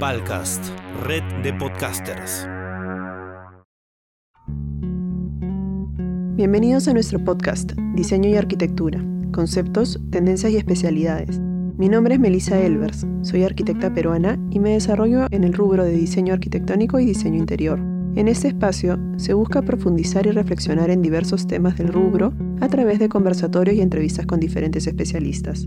Palcast, red de podcasters. Bienvenidos a nuestro podcast, Diseño y Arquitectura, Conceptos, Tendencias y Especialidades. Mi nombre es Melissa Elvers, soy arquitecta peruana y me desarrollo en el rubro de diseño arquitectónico y diseño interior. En este espacio se busca profundizar y reflexionar en diversos temas del rubro a través de conversatorios y entrevistas con diferentes especialistas.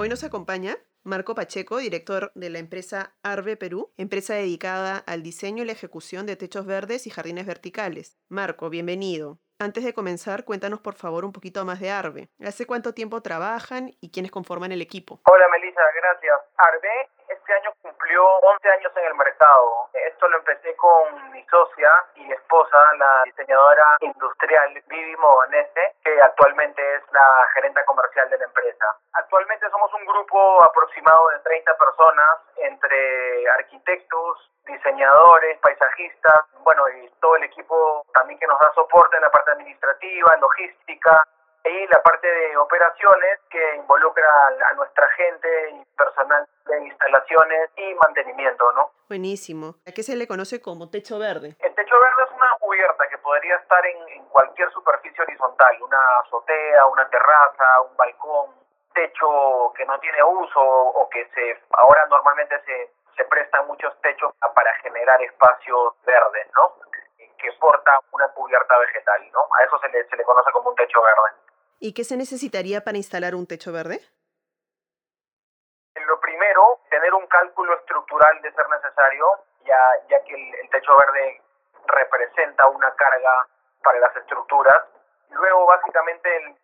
Hoy nos acompaña Marco Pacheco, director de la empresa Arve Perú, empresa dedicada al diseño y la ejecución de techos verdes y jardines verticales. Marco, bienvenido. Antes de comenzar, cuéntanos por favor un poquito más de Arve. ¿Hace cuánto tiempo trabajan y quiénes conforman el equipo? Hola Melissa, gracias. Arve este año cumplió 11 años en el mercado. Esto lo empecé con mi socia y esposa, la diseñadora industrial Vivi Mobanese, que actualmente es la gerente comercial de la empresa. Actualmente somos un grupo aproximado de 30 personas entre arquitectos, diseñadores, paisajistas, bueno, y todo el equipo también que nos da soporte en la parte administrativa, logística, y la parte de operaciones que involucra a nuestra gente y personal de instalaciones y mantenimiento, ¿no? Buenísimo. ¿A qué se le conoce como techo verde? El techo verde es una cubierta que podría estar en, en cualquier superficie horizontal, una azotea, una terraza, un balcón, techo que no tiene uso o que se ahora normalmente se, se prestan muchos techos para generar espacios verdes, ¿no? que porta una cubierta vegetal, ¿no? A eso se le, se le conoce como un techo verde. ¿Y qué se necesitaría para instalar un techo verde? Lo primero, tener un cálculo estructural de ser necesario, ya, ya que el, el techo verde representa una carga para las estructuras. Luego, básicamente, el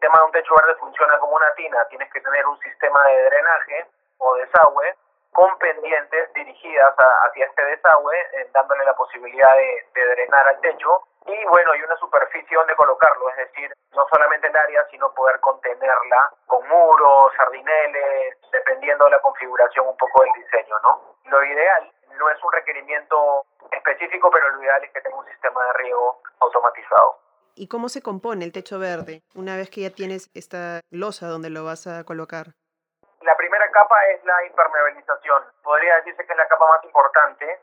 tema de un techo verde funciona como una tina. Tienes que tener un sistema de drenaje o desagüe con pendientes dirigidas a, hacia este desagüe, eh, dándole la posibilidad de, drenar al techo y bueno, y una superficie donde colocarlo, es decir, no solamente el área, sino poder contenerla con muros, sardineles, dependiendo de la configuración un poco del diseño, ¿no? Lo ideal no es un requerimiento específico, pero lo ideal es que tenga un sistema de riego automatizado. ¿Y cómo se compone el techo verde una vez que ya tienes esta losa donde lo vas a colocar? La primera capa es la impermeabilización. Podría decirse que es la capa más importante,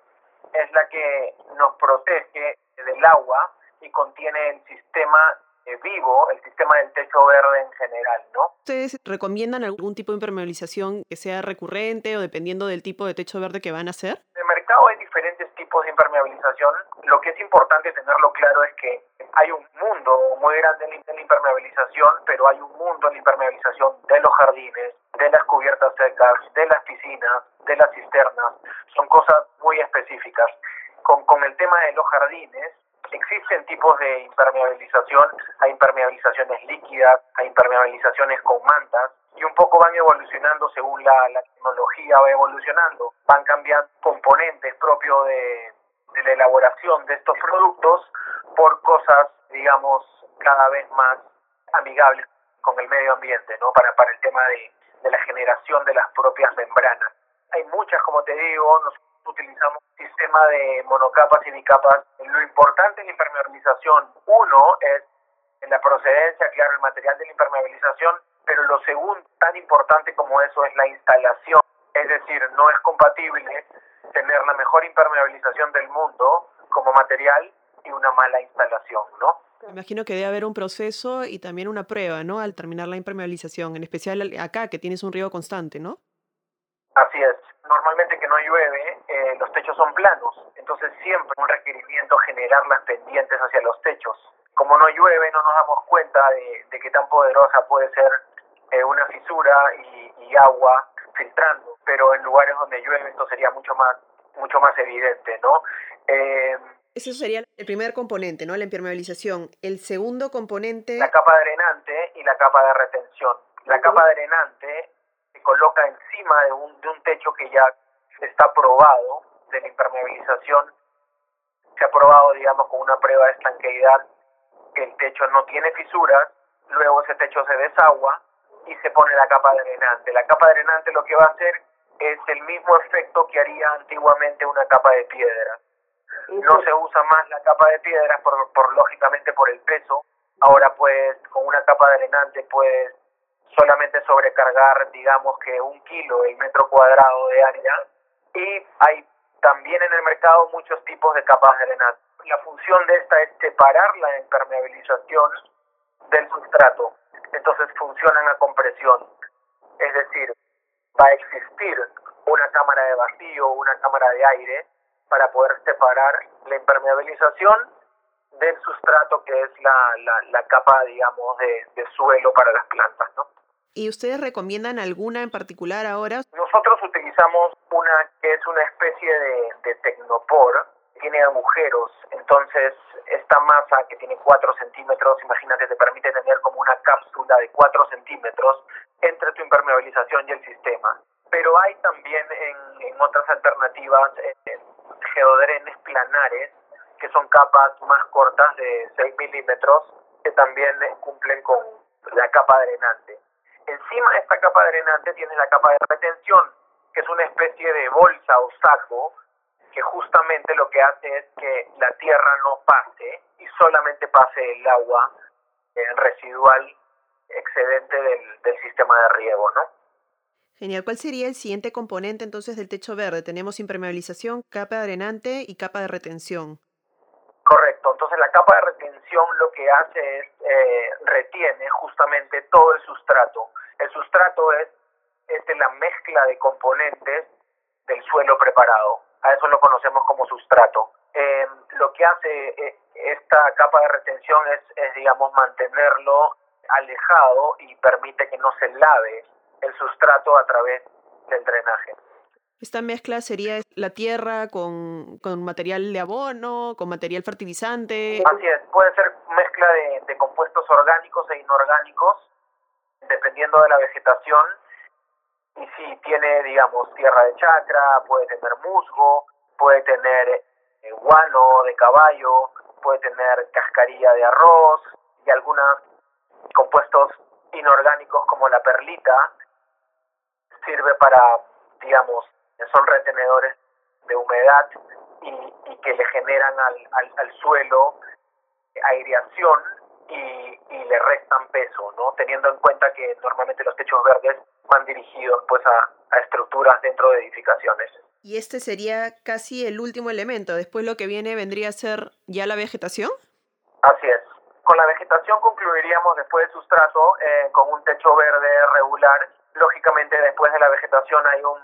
es la que nos protege del agua y contiene el sistema eh, vivo, el sistema del techo verde en general, ¿no? ¿Ustedes recomiendan algún tipo de impermeabilización que sea recurrente o dependiendo del tipo de techo verde que van a hacer? En el mercado hay diferentes tipos de impermeabilización. Lo que es importante tenerlo claro es que hay un mundo muy grande en la impermeabilización, pero hay un mundo en la impermeabilización de los jardines, de las cubiertas secas, de las piscinas, de las cisternas. Son cosas muy específicas. Con, con el tema de los jardines, existen tipos de impermeabilización, hay impermeabilizaciones líquidas, hay impermeabilizaciones con mantas y un poco van evolucionando según la, la tecnología va evolucionando, van cambiando componentes propios de, de la elaboración de estos productos por cosas, digamos, cada vez más amigables con el medio ambiente, ¿no? Para, para el tema de, de la generación de las propias membranas. Hay muchas, como te digo, nosotros utilizamos un sistema de monocapas y bicapas. Lo importante en la impermeabilización, uno, es en la procedencia, claro, el material de la impermeabilización, pero lo segundo, tan importante como eso, es la instalación. Es decir, no es compatible tener la mejor impermeabilización del mundo como material y una mala instalación, ¿no? Me imagino que debe haber un proceso y también una prueba, ¿no? Al terminar la impermeabilización, en especial acá, que tienes un río constante, ¿no? Así es. Normalmente que no llueve, eh, los techos son planos, entonces siempre un requerimiento generar las pendientes hacia los techos. Como no llueve, no nos damos cuenta de, de qué tan poderosa puede ser eh, una fisura y, y agua filtrando, pero en lugares donde llueve esto sería mucho más mucho más evidente, ¿no? Eh, Ese sería el primer componente, ¿no? La impermeabilización. El segundo componente... La capa drenante y la capa de retención. La capa drenante se coloca encima de un, de un techo que ya está probado de la impermeabilización. Se ha probado, digamos, con una prueba de estanqueidad que el techo no tiene fisuras, luego ese techo se desagua y se pone la capa drenante. La capa drenante lo que va a hacer es el mismo efecto que haría antiguamente una capa de piedra. No se usa más la capa de piedras por, por lógicamente por el peso. Ahora pues con una capa drenante puedes solamente sobrecargar, digamos que un kilo el metro cuadrado de área. Y hay también en el mercado muchos tipos de capas de drenaje. La función de esta es separar la impermeabilización del sustrato. Entonces funcionan a compresión. Es decir, va a existir una cámara de vacío, una cámara de aire, para poder separar la impermeabilización del sustrato que es la, la, capa, digamos, de, de, suelo para las plantas, ¿no? ¿Y ustedes recomiendan alguna en particular ahora? Nosotros utilizamos una que es una especie de, de tecnopor, tiene agujeros, entonces esta masa que tiene 4 centímetros, imagínate, te permite tener como una cápsula de 4 centímetros entre tu impermeabilización y el sistema. Pero hay también en, en otras alternativas eh, geodrenes planares, que son capas más cortas de 6 milímetros, que también cumplen con la capa drenante. Encima de esta capa drenante tienes la capa de retención, que es una especie de bolsa o saco que justamente lo que hace es que la tierra no pase y solamente pase el agua el residual excedente del, del sistema de riego, ¿no? Genial. ¿Cuál sería el siguiente componente entonces del techo verde? Tenemos impermeabilización, capa drenante y capa de retención. Correcto. Entonces la capa de retención lo que hace es eh, retiene justamente todo el sustrato. El sustrato es, es la mezcla de componentes del suelo preparado. A eso lo conocemos como sustrato. Em, lo que hace eh, esta capa de retención es, es, digamos, mantenerlo alejado y permite que no se lave el sustrato a través del drenaje. Esta mezcla sería la tierra con, con, material de abono, con material fertilizante. Así es, puede ser mezcla de, de, compuestos orgánicos e inorgánicos, dependiendo de la vegetación. Y si tiene, digamos, tierra de chacra, puede tener musgo, puede tener eh, guano de caballo, puede tener cascarilla de arroz y algunos compuestos inorgánicos como la perlita, sirve para, digamos, son retenedores de humedad y, y que le generan al, al, al suelo aireación y, y, le restan peso, ¿no? Teniendo en cuenta que normalmente los techos verdes van dirigidos pues a, a estructuras dentro de edificaciones. Y este sería casi el último elemento. Después lo que viene vendría a ser ya la vegetación. Así es. Con la vegetación concluiríamos después del sustrato eh, con un techo verde regular lógicamente después de la vegetación hay un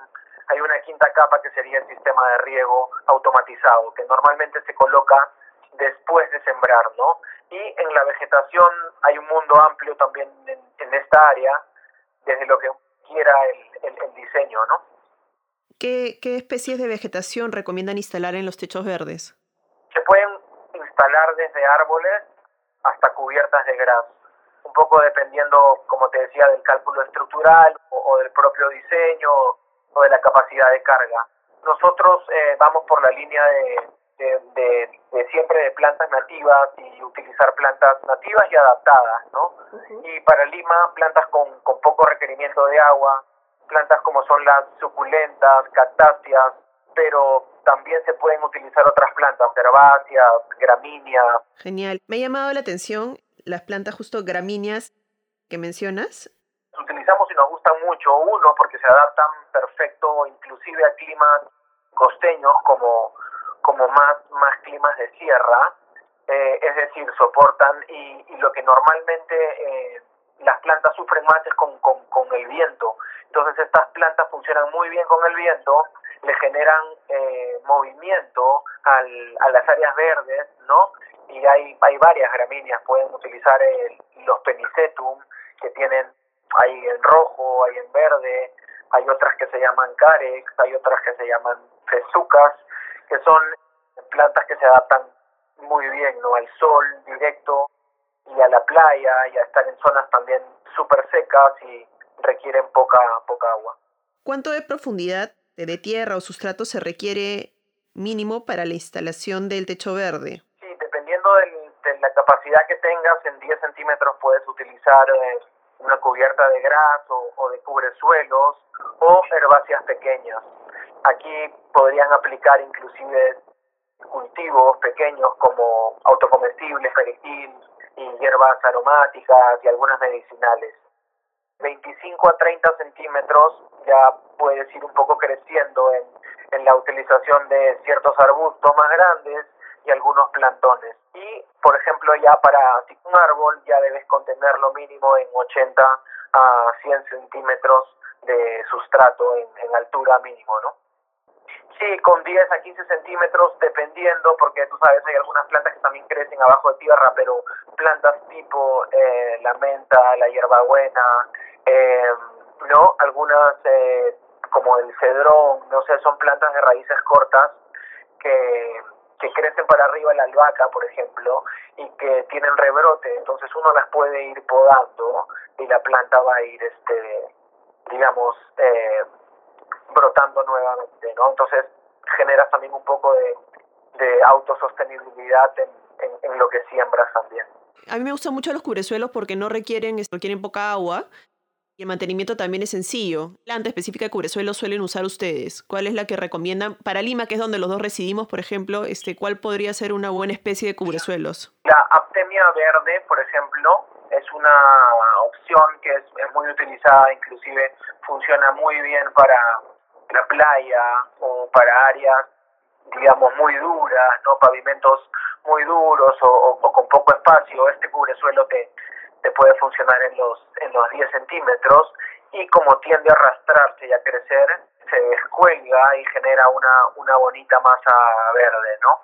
hay una quinta capa que sería el sistema de riego automatizado que normalmente se coloca después de sembrar, ¿no? Y en la vegetación hay un mundo amplio también en, en esta área, desde lo que quiera el, el, el diseño, ¿no? ¿Qué, ¿Qué especies de vegetación recomiendan instalar en los techos verdes? Se pueden instalar desde árboles hasta cubiertas de gras un poco dependiendo, como te decía, del cálculo estructural o, del propio diseño o de la capacidad de carga. Nosotros eh, vamos por la línea de, de, de, siempre de plantas nativas y utilizar plantas nativas y adaptadas, ¿no? Y para Lima, plantas con, con poco requerimiento de agua, plantas como son las suculentas, cactáceas, pero también se pueden utilizar otras plantas, herbáceas, gramíneas. Genial. Me ha llamado la atención las plantas justo gramíneas que mencionas? Utilizamos y nos gustan mucho, uno, porque se adaptan perfecto inclusive a climas costeños como, como más, más climas de sierra, eh, es decir, soportan y, y lo que normalmente eh, las plantas sufren más es con, con, con, el viento. Entonces estas plantas funcionan muy bien con el viento, le generan eh, movimiento al, a las áreas verdes, ¿no? y hay, hay varias gramíneas, pueden utilizar el, los penicetum, que tienen, hay en rojo, hay en verde, hay otras que se llaman carex, hay otras que se llaman fesucas, que son plantas que se adaptan muy bien ¿no? al sol directo y a la playa y a estar en zonas también súper secas y requieren poca, poca agua. ¿Cuánto de profundidad de tierra o sustrato se requiere mínimo para la instalación del techo verde? de la capacidad que tengas, en 10 centímetros puedes utilizar eh, una cubierta de gras o, o de cubresuelos o herbáceas pequeñas. Aquí podrían aplicar inclusive cultivos pequeños como autocomestibles, perejil y hierbas aromáticas y algunas medicinales. 25 a 30 centímetros ya puedes ir un poco creciendo en, la utilización de ciertos arbustos más grandes y algunos plantones. Y, por ejemplo, ya para un árbol ya debes contenerlo mínimo en 80 a 100 centímetros de sustrato en altura mínimo, ¿no? Sí, con 10 a 15 centímetros, dependiendo, porque tú sabes, hay algunas plantas que también crecen abajo de tierra, pero plantas tipo eh, la menta, la hierbabuena, eh, ¿no? Algunas eh, como el cedrón, no sé, son plantas de raíces cortas que, que crecen para arriba la albahaca, por ejemplo, y que tienen rebrote, entonces uno las puede ir podando y la planta va a ir, este, digamos, eh, brotando nuevamente, ¿no? Entonces generas también un poco de, de autosostenibilidad en, en, en, lo que siembras también. A mí me gustan mucho los cubresuelos porque no requieren, requieren poca agua y el mantenimiento también es sencillo. ¿La planta específica de cubresuelo suelen usar ustedes? ¿Cuál es la que recomiendan? Para Lima, que es donde los dos residimos, por ejemplo, este, ¿cuál podría ser una buena especie de cubresuelos? La aptemia verde, por ejemplo, es una opción que es, es muy utilizada, inclusive funciona muy bien para la playa o para áreas, digamos, muy duras, ¿no? pavimentos muy duros o, o, o con poco espacio. Este cubresuelo te, te puede funcionar en los, en los 10 centímetros y como tiende a arrastrarse y a crecer, se descuelga y genera una, una bonita masa verde, ¿no?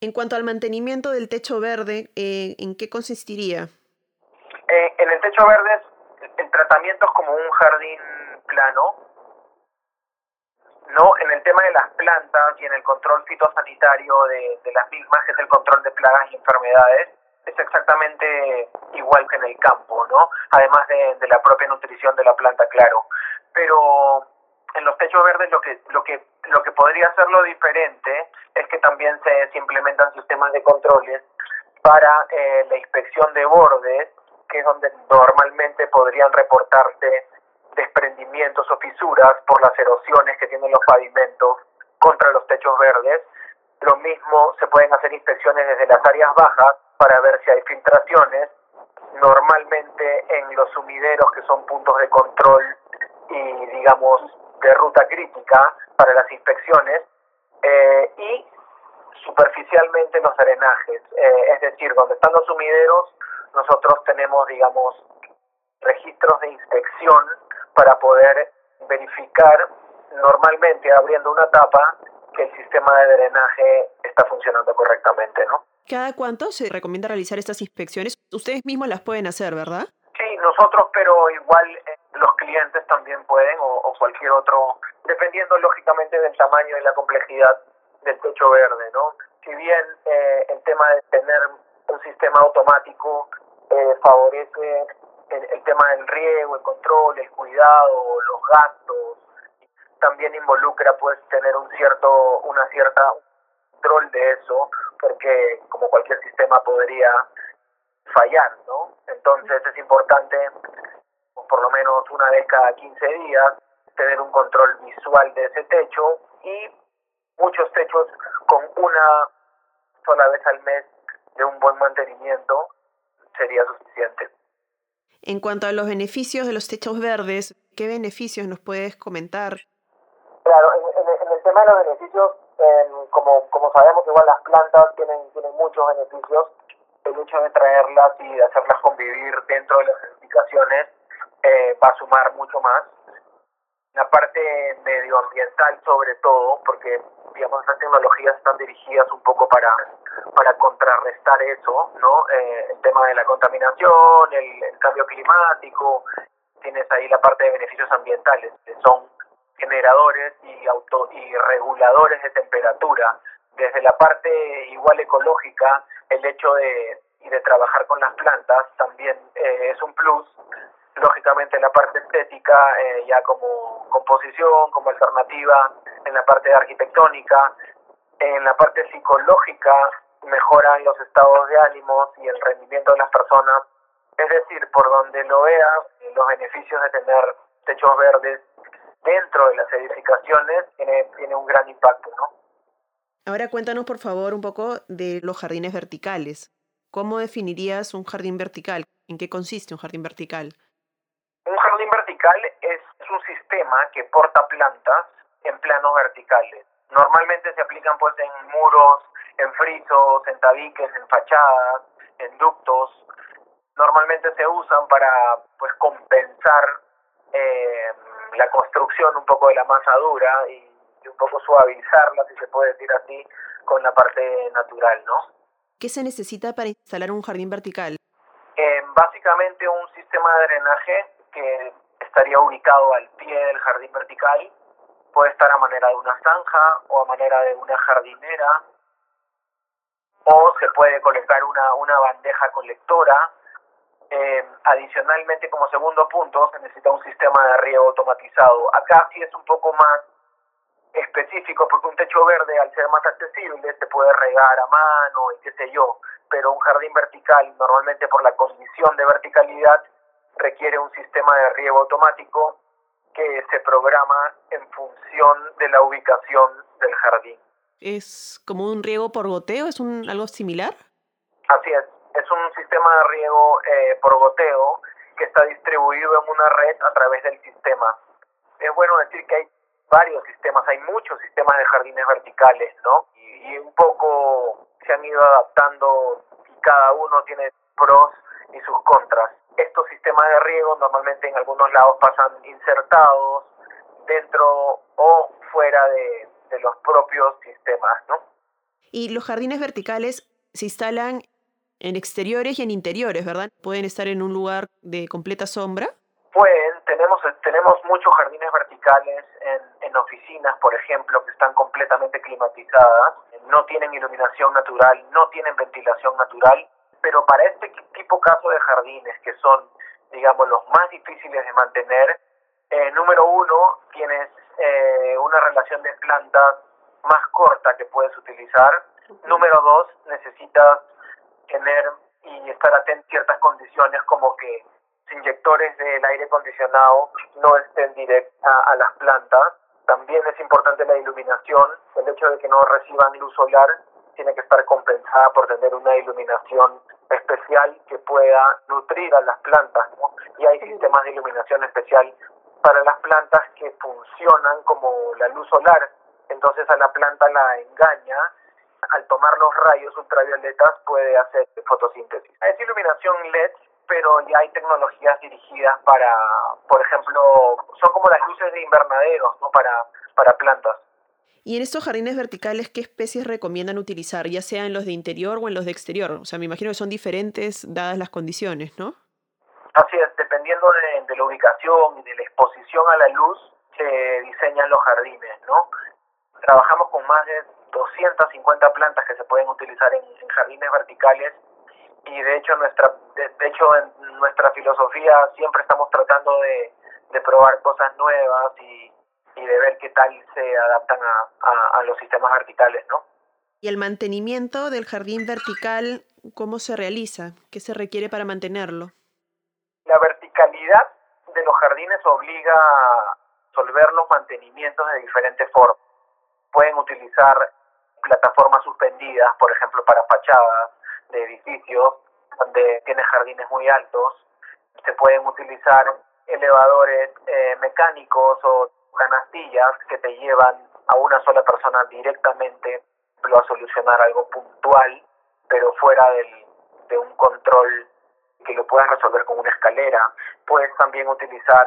En cuanto al mantenimiento del techo verde, eh, ¿en qué consistiría? Eh, en el techo verde, el tratamiento es como un jardín plano, ¿no? En el tema de las plantas y en el control fitosanitario de, de las mismas, que es el control de plagas y enfermedades, es exactamente igual que en el campo, ¿no? Además de, de, la propia nutrición de la planta, claro. Pero en los techos verdes lo que lo que lo que podría hacerlo diferente es que también se, se implementan sistemas de controles para eh, la inspección de bordes, que es donde normalmente podrían reportarse desprendimientos o fisuras por las erosiones que tienen los pavimentos contra los techos verdes. Lo mismo se pueden hacer inspecciones desde las áreas bajas para ver si hay filtraciones, normalmente en los sumideros que son puntos de control y digamos de ruta crítica para las inspecciones eh, y superficialmente los drenajes, eh, es decir, donde están los sumideros nosotros tenemos digamos registros de inspección para poder verificar normalmente abriendo una tapa que el sistema de drenaje está funcionando correctamente, ¿no? ¿Cada cuánto se recomienda realizar estas inspecciones? Ustedes mismos las pueden hacer, ¿verdad? Sí, nosotros, pero igual eh, los clientes también pueden o, o, cualquier otro, dependiendo lógicamente del tamaño y la complejidad del techo verde, ¿no? Si bien eh, el tema de tener un sistema automático eh, favorece el, tema del riego, el control, el cuidado, los gastos, también involucra pues tener un cierto, una cierta control de eso, porque como cualquier sistema podría fallar, ¿no? Entonces es importante, por lo menos una vez cada 15 días, tener un control visual de ese techo y muchos techos con una sola vez al mes de un buen mantenimiento sería suficiente. En cuanto a los beneficios de los techos verdes, ¿qué beneficios nos puedes comentar? Claro, en, en, el tema de los beneficios, eh, como, como sabemos, igual las plantas tienen, tienen muchos beneficios. El hecho de traerlas y de hacerlas convivir dentro de las edificaciones eh, va a sumar mucho más. La parte medioambiental sobre todo, porque digamos estas tecnologías están dirigidas un poco para, para contrarrestar eso, ¿no? Eh, el tema de la contaminación, el, el cambio climático, tienes ahí la parte de beneficios ambientales, que son generadores y auto y reguladores de temperatura. Desde la parte igual ecológica, el hecho de, y de trabajar con las plantas también eh, es un plus. Lógicamente la parte estética, eh, ya como composición, como alternativa, en la parte arquitectónica, en la parte psicológica, mejoran los estados de ánimos y el rendimiento de las personas. Es decir, por donde lo veas, los beneficios de tener techos verdes dentro de las edificaciones tiene, tiene un gran impacto, ¿no? Ahora cuéntanos, por favor, un poco de los jardines verticales. ¿Cómo definirías un jardín vertical? ¿En qué consiste un jardín vertical? Vertical es un sistema que porta plantas en planos verticales. Normalmente se aplican pues en muros, en frisos, en tabiques, en fachadas, en ductos. Normalmente se usan para pues compensar eh, la construcción un poco de la masa dura y, un poco suavizarla, si se puede decir así, con la parte natural, ¿no? ¿Qué se necesita para instalar un jardín vertical? Eh, básicamente un sistema de drenaje que estaría ubicado al pie del jardín vertical. Puede estar a manera de una zanja o a manera de una jardinera. O se puede colocar una, una bandeja colectora. Eh, adicionalmente, como segundo punto, se necesita un sistema de riego automatizado. Acá sí es un poco más específico porque un techo verde al ser más accesible se puede regar a mano y qué sé yo, pero un jardín vertical normalmente por la condición de verticalidad requiere un sistema de riego automático que se programa en función de la ubicación del jardín. ¿Es como un riego por goteo? ¿Es un, algo similar? Así es, es un sistema de riego eh, por goteo que está distribuido en una red a través del sistema. Es bueno decir que hay varios sistemas, hay muchos sistemas de jardines verticales, ¿no? Y, y un poco se han ido adaptando y cada uno tiene pros y sus contras estos sistemas de riego normalmente en algunos lados pasan insertados dentro o fuera de, los propios sistemas, ¿no? Y los jardines verticales se instalan en exteriores y en interiores, ¿verdad? ¿Pueden estar en un lugar de completa sombra? Pueden, tenemos, tenemos muchos jardines verticales en, en oficinas, por ejemplo, que están completamente climatizadas, no tienen iluminación natural, no tienen ventilación natural pero para este tipo caso de jardines, que son, digamos, los más difíciles de mantener, eh, número uno, tienes eh, una relación de plantas más corta que puedes utilizar. Número dos, necesitas tener y estar atento a ciertas condiciones como que los inyectores del aire acondicionado no estén directa a las plantas. También es importante la iluminación, el hecho de que no reciban luz solar tiene que estar compensada por tener una iluminación especial que pueda nutrir a las plantas. Y hay sistemas de iluminación especial para las plantas que funcionan como la luz solar. Entonces a la planta la engaña. Al tomar los rayos ultravioletas puede hacer fotosíntesis. Es iluminación LED, pero ya hay tecnologías dirigidas para, por ejemplo, son como las luces de invernaderos, ¿no? Para, para plantas. Y en estos jardines verticales, ¿qué especies recomiendan utilizar, ya sea en los de interior o en los de exterior? O sea, me imagino que son diferentes dadas las condiciones, ¿no? Así es, dependiendo de, la ubicación y de la exposición a la luz, se diseñan los jardines, ¿no? Trabajamos con más de 250 plantas que se pueden utilizar en, jardines verticales y de hecho nuestra de, hecho en nuestra filosofía siempre estamos tratando de, de probar cosas nuevas y, y de ver qué tal se adaptan a, a, los sistemas verticales, ¿no? ¿Y el mantenimiento del jardín vertical, cómo se realiza? ¿Qué se requiere para mantenerlo? La verticalidad de los jardines obliga a resolver los mantenimientos de diferentes formas. Pueden utilizar plataformas suspendidas, por ejemplo, para fachadas de edificios donde tiene jardines muy altos. Se pueden utilizar elevadores eh, mecánicos o canastillas que te llevan a una sola persona directamente a solucionar algo puntual, pero fuera del, de un control que lo puedas resolver con una escalera. Puedes también utilizar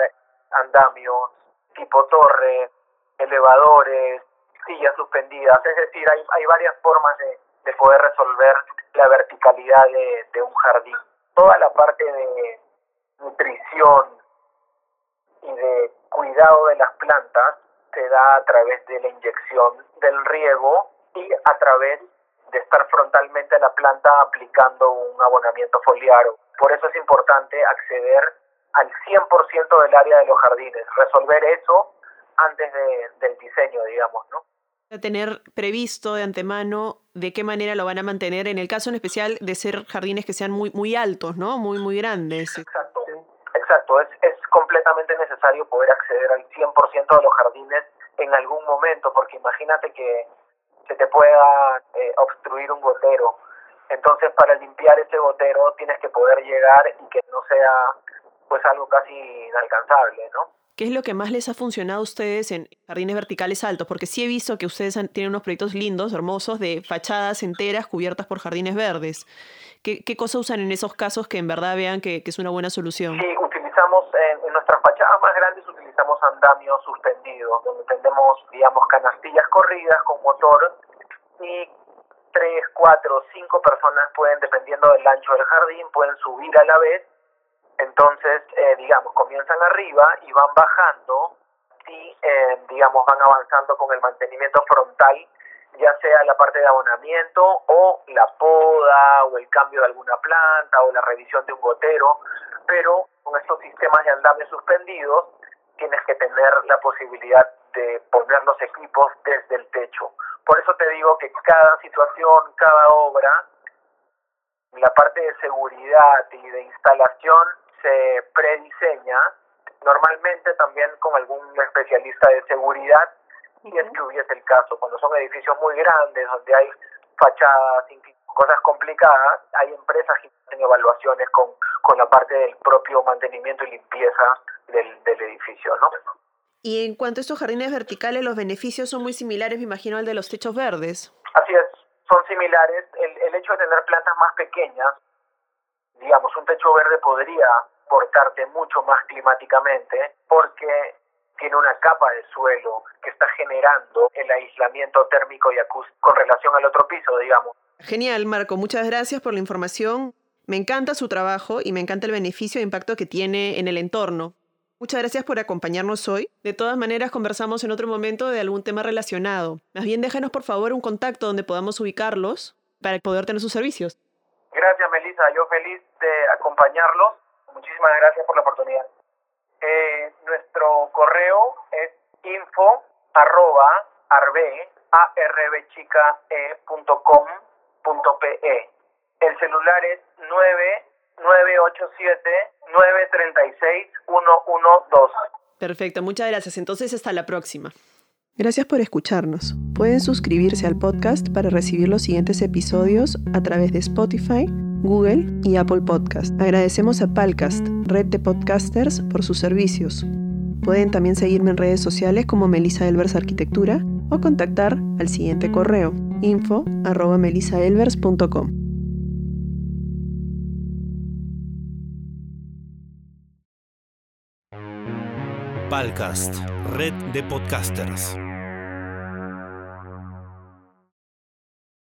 andamios tipo torre, elevadores, sillas suspendidas, es decir, hay, hay varias formas de, de poder resolver la verticalidad de, de un jardín. Toda la parte de nutrición y de cuidado de las plantas se da a través de la inyección del riego y a través de estar frontalmente a la planta aplicando un abonamiento foliar. Por eso es importante acceder al 100% del área de los jardines, resolver eso antes de, del diseño, digamos, ¿no? Tener previsto de antemano de qué manera lo van a mantener, en el caso en especial de ser jardines que sean muy, muy altos, ¿no? Muy, muy grandes. Exacto, exacto. Es, es completamente necesario poder acceder al 100% de los jardines en algún momento, porque imagínate que se te pueda eh, obstruir un gotero. Entonces, para limpiar ese gotero tienes que poder llegar y que no sea pues algo casi inalcanzable, ¿no? ¿Qué es lo que más les ha funcionado a ustedes en jardines verticales altos? Porque sí he visto que ustedes tienen unos proyectos lindos, hermosos, de fachadas enteras cubiertas por jardines verdes. ¿Qué, qué cosa usan en esos casos que en verdad vean que, es una buena solución? Sí, utilizamos en, nuestras fachadas más grandes utilizamos andamios suspendidos, donde tenemos, digamos, canastillas corridas con motor y tres, cuatro, cinco personas pueden, dependiendo del ancho del jardín, pueden subir a la vez. Entonces, eh, digamos, comienzan arriba y van bajando y, eh, digamos, van avanzando con el mantenimiento frontal, ya sea la parte de abonamiento o la poda o el cambio de alguna planta o la revisión de un gotero, pero con estos sistemas de andamio suspendidos tienes que tener la posibilidad de poner los equipos desde el techo. Por eso te digo que cada situación, cada obra, la parte de seguridad y de instalación se prediseña normalmente también con algún especialista de seguridad y es que hubiese el caso. Cuando son edificios muy grandes, donde hay fachadas, cosas complicadas, hay empresas que hacen evaluaciones con, con la parte del propio mantenimiento y limpieza del, del edificio, ¿no? Y en cuanto a estos jardines verticales, los beneficios son muy similares, me imagino, al de los techos verdes. Así es, son similares. El, el hecho de tener plantas más pequeñas digamos, un techo verde podría portarte mucho más climáticamente porque tiene una capa de suelo que está generando el aislamiento térmico y acústico con relación al otro piso, digamos. Genial, Marco. Muchas gracias por la información. Me encanta su trabajo y me encanta el beneficio e impacto que tiene en el entorno. Muchas gracias por acompañarnos hoy. De todas maneras, conversamos en otro momento de algún tema relacionado. Más bien, déjanos por favor un contacto donde podamos ubicarlos para poder tener sus servicios. Gracias, Melissa. Yo feliz de acompañarlos. Muchísimas gracias por la oportunidad. Eh, nuestro correo es info arroba arbe, e El celular es 9987 936 112. Perfecto, muchas gracias. Entonces, hasta la próxima. Gracias por escucharnos. Pueden suscribirse al podcast para recibir los siguientes episodios a través de Spotify, Google y Apple Podcast. Agradecemos a Palcast, red de podcasters, por sus servicios. Pueden también seguirme en redes sociales como Melissa Elvers Arquitectura o contactar al siguiente correo info Palcast, red de podcasters.